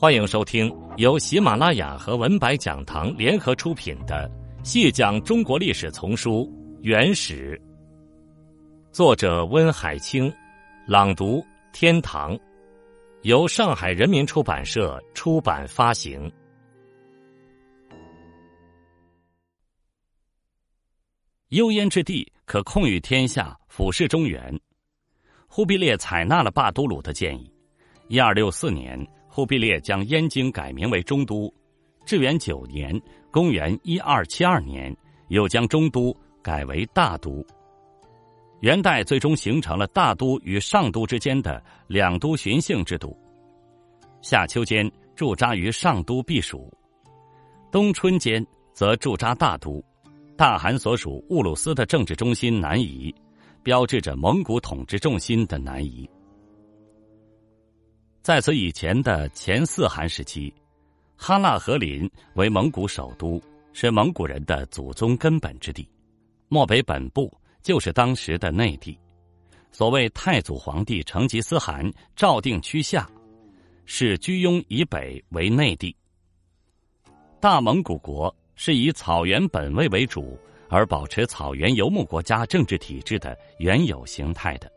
欢迎收听由喜马拉雅和文白讲堂联合出品的《细讲中国历史丛书·原始》，作者温海清，朗读天堂，由上海人民出版社出版发行。幽燕之地可控于天下，俯视中原。忽必烈采纳了霸都鲁的建议，一二六四年。忽必烈将燕京改名为中都，至元九年（公元一二七二年）又将中都改为大都。元代最终形成了大都与上都之间的两都巡幸制度。夏秋间驻扎于上都避暑，冬春间则驻扎大都。大汗所属兀鲁斯的政治中心南移，标志着蒙古统治重心的南移。在此以前的前四汗时期，哈腊和林为蒙古首都，是蒙古人的祖宗根本之地。漠北本部就是当时的内地。所谓太祖皇帝成吉思汗诏定区下，是居庸以北为内地。大蒙古国是以草原本位为主，而保持草原游牧国家政治体制的原有形态的。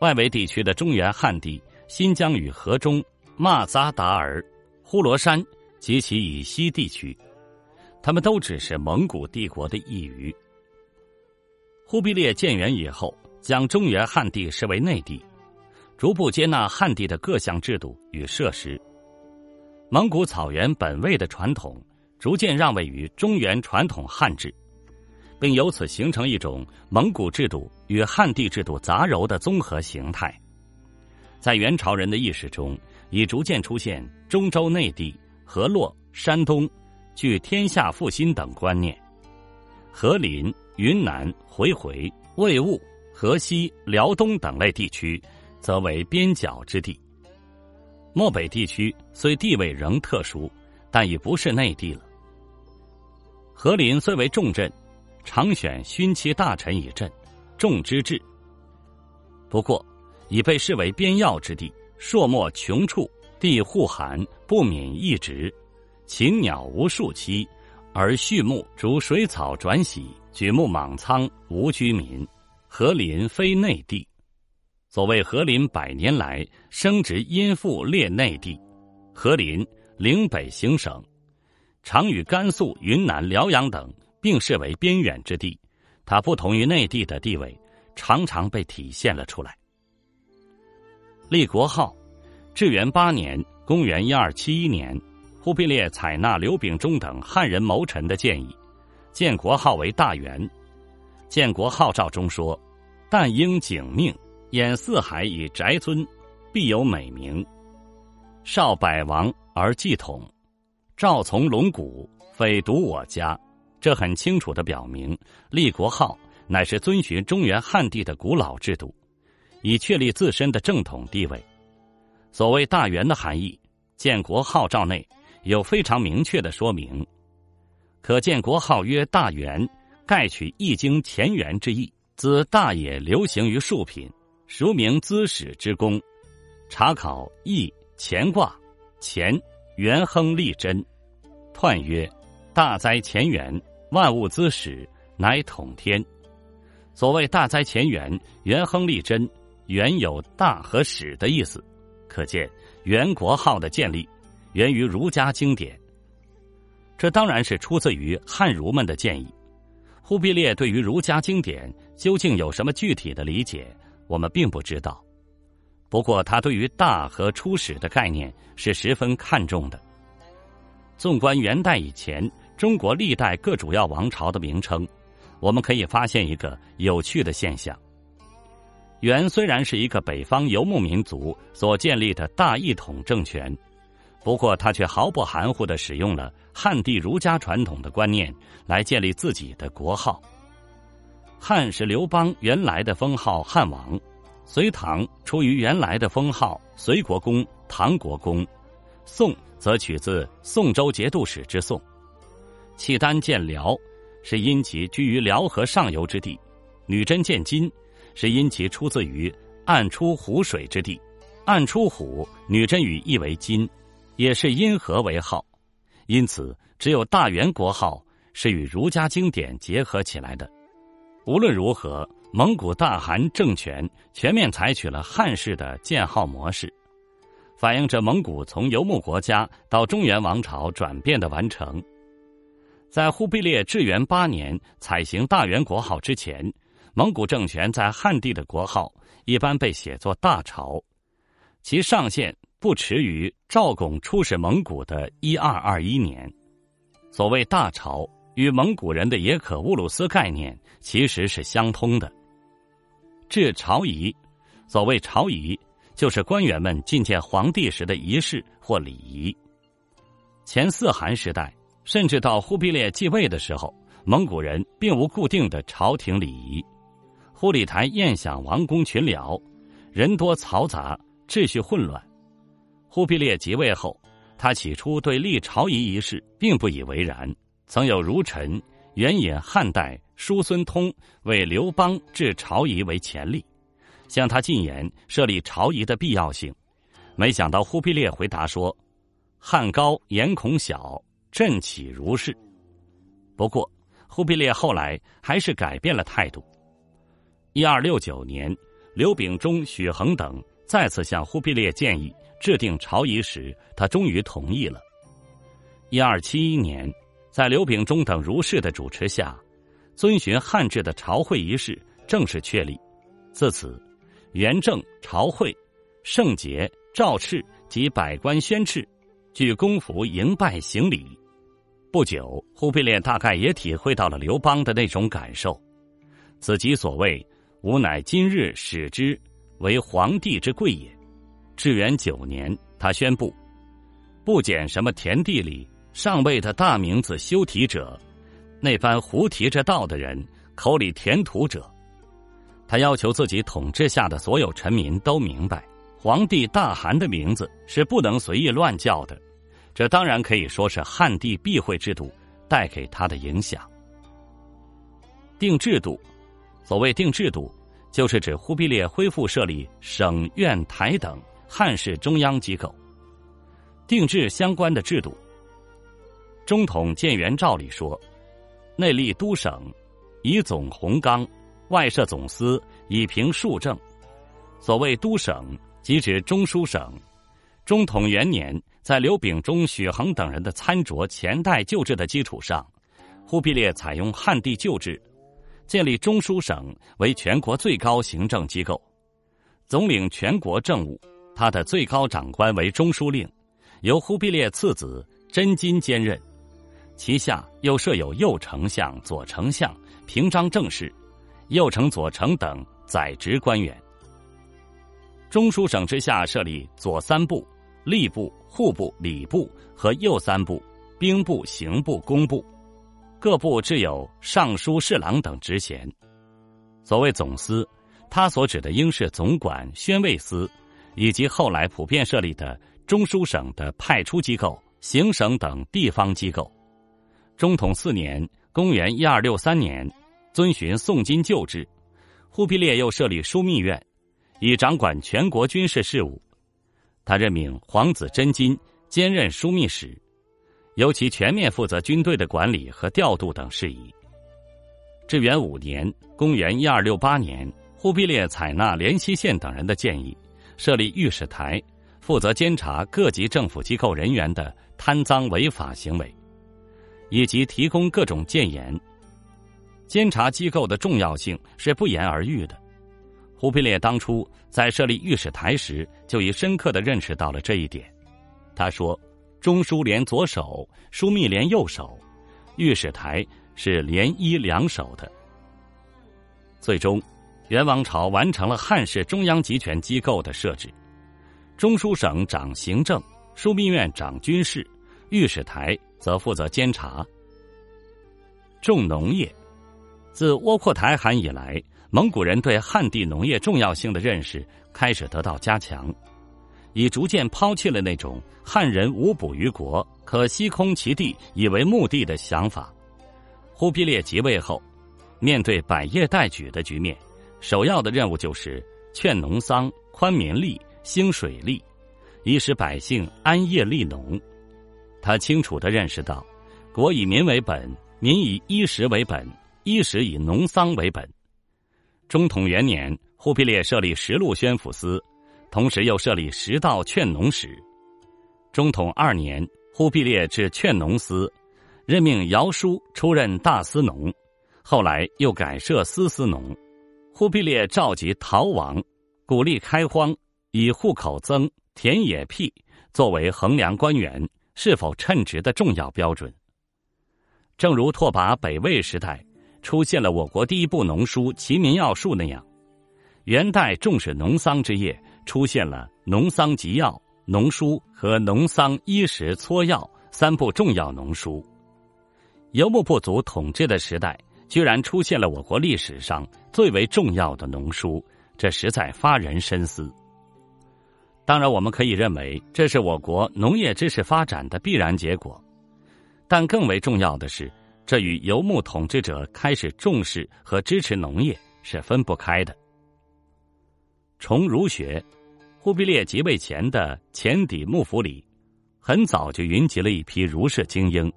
外围地区的中原汉地。新疆与河中、马扎达尔、呼罗珊及其以西地区，他们都只是蒙古帝国的一隅。忽必烈建元以后，将中原汉地视为内地，逐步接纳汉地的各项制度与设施。蒙古草原本位的传统逐渐让位于中原传统汉制，并由此形成一种蒙古制度与汉地制度杂糅的综合形态。在元朝人的意识中，已逐渐出现中州内地、河洛、山东、具天下复兴等观念；河林、云南、回回、魏兀、河西、辽东等类地区，则为边角之地。漠北地区虽地位仍特殊，但已不是内地了。河林虽为重镇，常选勋戚大臣以镇，重之治。不过。已被视为边要之地，朔漠穷处，地户寒，不免一直。禽鸟无数栖，而畜牧逐水草转徙，举目莽苍，无居民。河林非内地。所谓河林百年来生殖殷富列内地，河林岭北行省，常与甘肃、云南、辽阳等并视为边远之地。它不同于内地的地位，常常被体现了出来。立国号，至元八年（公元一二七一年），忽必烈采纳刘秉忠等汉人谋臣的建议，建国号为大元。建国号诏中说：“但应景命，掩四海以宅尊，必有美名。少百王而继统，诏从龙骨，匪独我家。”这很清楚的表明，立国号乃是遵循中原汉地的古老制度。以确立自身的正统地位。所谓“大元”的含义，建国号召内有非常明确的说明。可见国号曰“大元”，盖取《易经》乾元之意。自大也流行于庶品，孰名资史之功？查考《易》乾卦，乾元亨利贞，彖曰：“大哉乾元，万物资始，乃统天。”所谓“大哉乾元，元亨利贞”。原有大和始的意思，可见元国号的建立源于儒家经典。这当然是出自于汉儒们的建议。忽必烈对于儒家经典究竟有什么具体的理解，我们并不知道。不过他对于大和初始的概念是十分看重的。纵观元代以前中国历代各主要王朝的名称，我们可以发现一个有趣的现象。元虽然是一个北方游牧民族所建立的大一统政权，不过他却毫不含糊的使用了汉地儒家传统的观念来建立自己的国号。汉是刘邦原来的封号汉王，隋唐出于原来的封号隋国公、唐国公，宋则取自宋州节度使之宋。契丹建辽，是因其居于辽河上游之地；女真建金。是因其出自于“暗出湖水之地”，“暗出湖”女真语意为“金”，也是因何为号，因此只有大元国号是与儒家经典结合起来的。无论如何，蒙古大汗政权全面采取了汉式的建号模式，反映着蒙古从游牧国家到中原王朝转变的完成。在忽必烈至元八年采行大元国号之前，蒙古政权在汉地的国号一般被写作大朝，其上限不迟于赵拱出使蒙古的一二二一年。所谓大朝。与蒙古人的也可乌鲁斯概念其实是相通的。至朝仪，所谓朝仪，就是官员们觐见皇帝时的仪式或礼仪。前四汗时代，甚至到忽必烈继位的时候，蒙古人并无固定的朝廷礼仪。忽里台宴享王公群僚，人多嘈杂，秩序混乱。忽必烈即位后，他起初对立朝仪一事并不以为然。曾有儒臣援引汉代叔孙通为刘邦置朝仪为前例，向他进言设立朝仪的必要性。没想到忽必烈回答说：“汉高言孔小，朕岂如是？”不过，忽必烈后来还是改变了态度。一二六九年，刘秉忠、许衡等再次向忽必烈建议制定朝仪时，他终于同意了。一二七一年。在刘秉忠等儒士的主持下，遵循汉制的朝会仪式正式确立。自此，元正、朝会、圣节、诏敕及百官宣敕，具公服迎拜行礼。不久，忽必烈大概也体会到了刘邦的那种感受，此即所谓“吾乃今日使之为皇帝之贵也”。至元九年，他宣布，不减什么田地里。上位的大名字修题者，那般胡提着道的人口里填土者，他要求自己统治下的所有臣民都明白，皇帝大汗的名字是不能随意乱叫的。这当然可以说是汉地避讳制度带给他的影响。定制度，所谓定制度，就是指忽必烈恢复设立省、院、台等汉式中央机构，定制相关的制度。中统建元诏里说：“内立都省，以总弘纲；外设总司，以平庶政。”所谓都省，即指中书省。中统元年，在刘秉忠、许衡等人的参酌前代旧制的基础上，忽必烈采用汉地旧制，建立中书省为全国最高行政机构，总领全国政务。他的最高长官为中书令，由忽必烈次子真金兼任。其下又设有右丞相、左丞相、平章政事、右丞、左丞等宰职官员。中书省之下设立左三部、吏部、户部、礼部和右三部、兵部、刑部、工部，各部置有尚书、侍郎等职衔。所谓总司，他所指的应是总管、宣慰司，以及后来普遍设立的中书省的派出机构、行省等地方机构。中统四年（公元一二六三年），遵循宋金旧制，忽必烈又设立枢密院，以掌管全国军事事务。他任命皇子真金兼任枢密使，由其全面负责军队的管理和调度等事宜。至元五年（公元一二六八年），忽必烈采纳连西县等人的建议，设立御史台，负责监察各级政府机构人员的贪赃违法行为。以及提供各种谏言，监察机构的重要性是不言而喻的。忽必烈当初在设立御史台时，就已深刻的认识到了这一点。他说：“中书连左手，枢密连右手，御史台是连一两手的。”最终，元王朝完成了汉式中央集权机构的设置，中书省掌行政，枢密院掌军事，御史台。则负责监察。重农业，自窝阔台汗以来，蒙古人对汉地农业重要性的认识开始得到加强，已逐渐抛弃了那种汉人无补于国，可吸空其地以为目的的想法。忽必烈即位后，面对百业待举的局面，首要的任务就是劝农桑、宽民力、兴水利，以使百姓安业利农。他清楚的认识到，国以民为本，民以衣食为本，衣食以农桑为本。中统元年，忽必烈设立十路宣抚司，同时又设立十道劝农使。中统二年，忽必烈置劝农司，任命姚枢出任大司农，后来又改设司司农。忽必烈召集逃亡，鼓励开荒，以户口增、田野辟作为衡量官员是否称职的重要标准。正如拓跋北魏时代出现了我国第一部农书《齐民要术》那样，元代重视农桑之业，出现了《农桑集要》《农书》和《农桑衣食撮要》三部重要农书。游牧部族统治的时代。居然出现了我国历史上最为重要的农书，这实在发人深思。当然，我们可以认为这是我国农业知识发展的必然结果，但更为重要的是，这与游牧统治者开始重视和支持农业是分不开的。崇儒学，忽必烈即位前的前邸幕府里，很早就云集了一批儒士精英，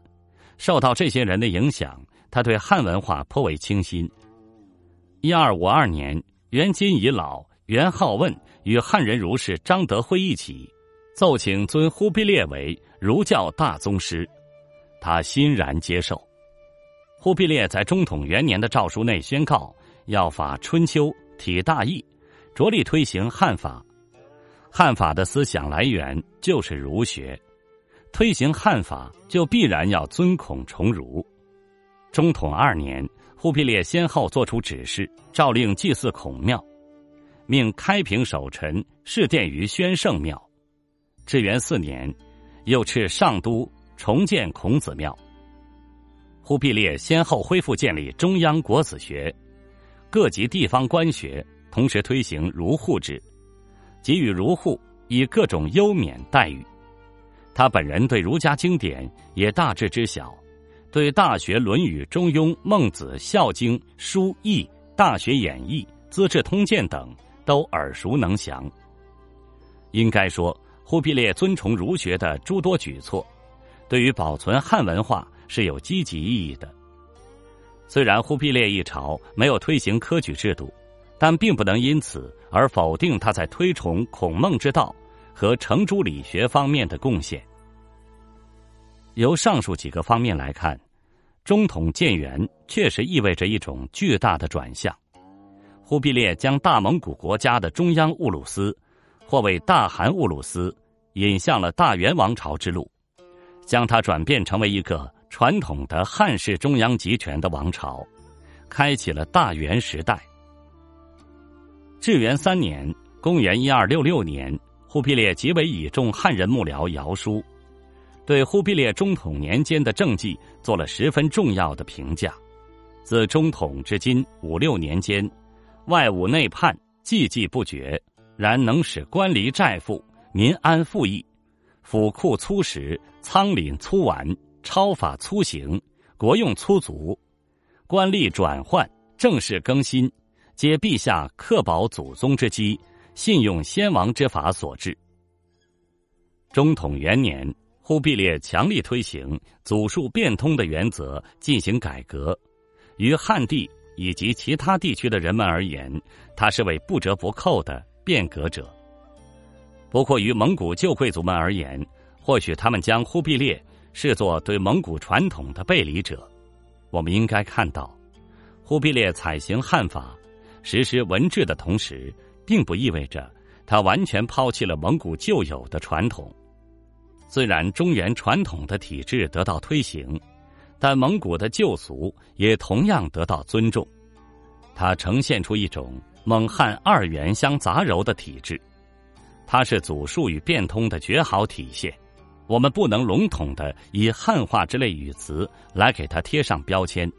受到这些人的影响。他对汉文化颇为倾心。一二五二年，元金已老，元好问与汉人儒士张德辉一起，奏请尊忽必烈为儒教大宗师，他欣然接受。忽必烈在中统元年的诏书内宣告要法春秋，体大义，着力推行汉法。汉法的思想来源就是儒学，推行汉法就必然要尊孔崇儒。中统二年，忽必烈先后作出指示，诏令祭祀孔庙，命开平守臣侍殿于宣圣庙。至元四年，又敕上都重建孔子庙。忽必烈先后恢复建立中央国子学，各级地方官学同时推行儒户制，给予儒户以各种优免待遇。他本人对儒家经典也大致知晓。对《大学》《论语》《中庸》《孟子》《孝经》《书易》《大学演义》《资治通鉴》等都耳熟能详。应该说，忽必烈尊崇儒学的诸多举措，对于保存汉文化是有积极意义的。虽然忽必烈一朝没有推行科举制度，但并不能因此而否定他在推崇孔孟之道和程朱理学方面的贡献。由上述几个方面来看，中统建元确实意味着一种巨大的转向。忽必烈将大蒙古国家的中央兀鲁斯，或为大汗兀鲁斯，引向了大元王朝之路，将它转变成为一个传统的汉式中央集权的王朝，开启了大元时代。至元三年（公元一二六六年），忽必烈极为倚重汉人幕僚姚枢。对忽必烈中统年间的政绩做了十分重要的评价。自中统至今五六年间，外侮内叛，寂寂不绝，然能使官吏债富，民安富裕，府库粗实，仓廪粗完，超法粗行，国用粗足，官吏转换，政事更新，皆陛下克保祖宗之基，信用先王之法所致。中统元年。忽必烈强力推行祖述变通的原则进行改革，于汉地以及其他地区的人们而言，他是位不折不扣的变革者。不过，于蒙古旧贵族们而言，或许他们将忽必烈视作对蒙古传统的背离者。我们应该看到，忽必烈采行汉法、实施文治的同时，并不意味着他完全抛弃了蒙古旧有的传统。虽然中原传统的体制得到推行，但蒙古的旧俗也同样得到尊重。它呈现出一种蒙汉二元相杂糅的体制，它是祖述与变通的绝好体现。我们不能笼统的以汉化之类语词来给它贴上标签。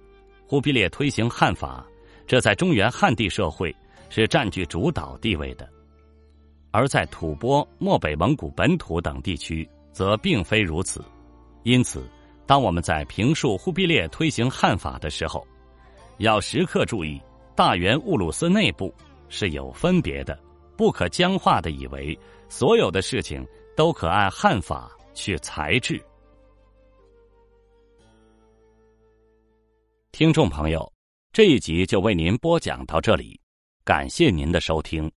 忽必烈推行汉法，这在中原汉地社会是占据主导地位的，而在吐蕃、漠北蒙古本土等地区。则并非如此，因此，当我们在评述忽必烈推行汉法的时候，要时刻注意大元兀鲁斯内部是有分别的，不可僵化的以为所有的事情都可按汉法去裁制。听众朋友，这一集就为您播讲到这里，感谢您的收听。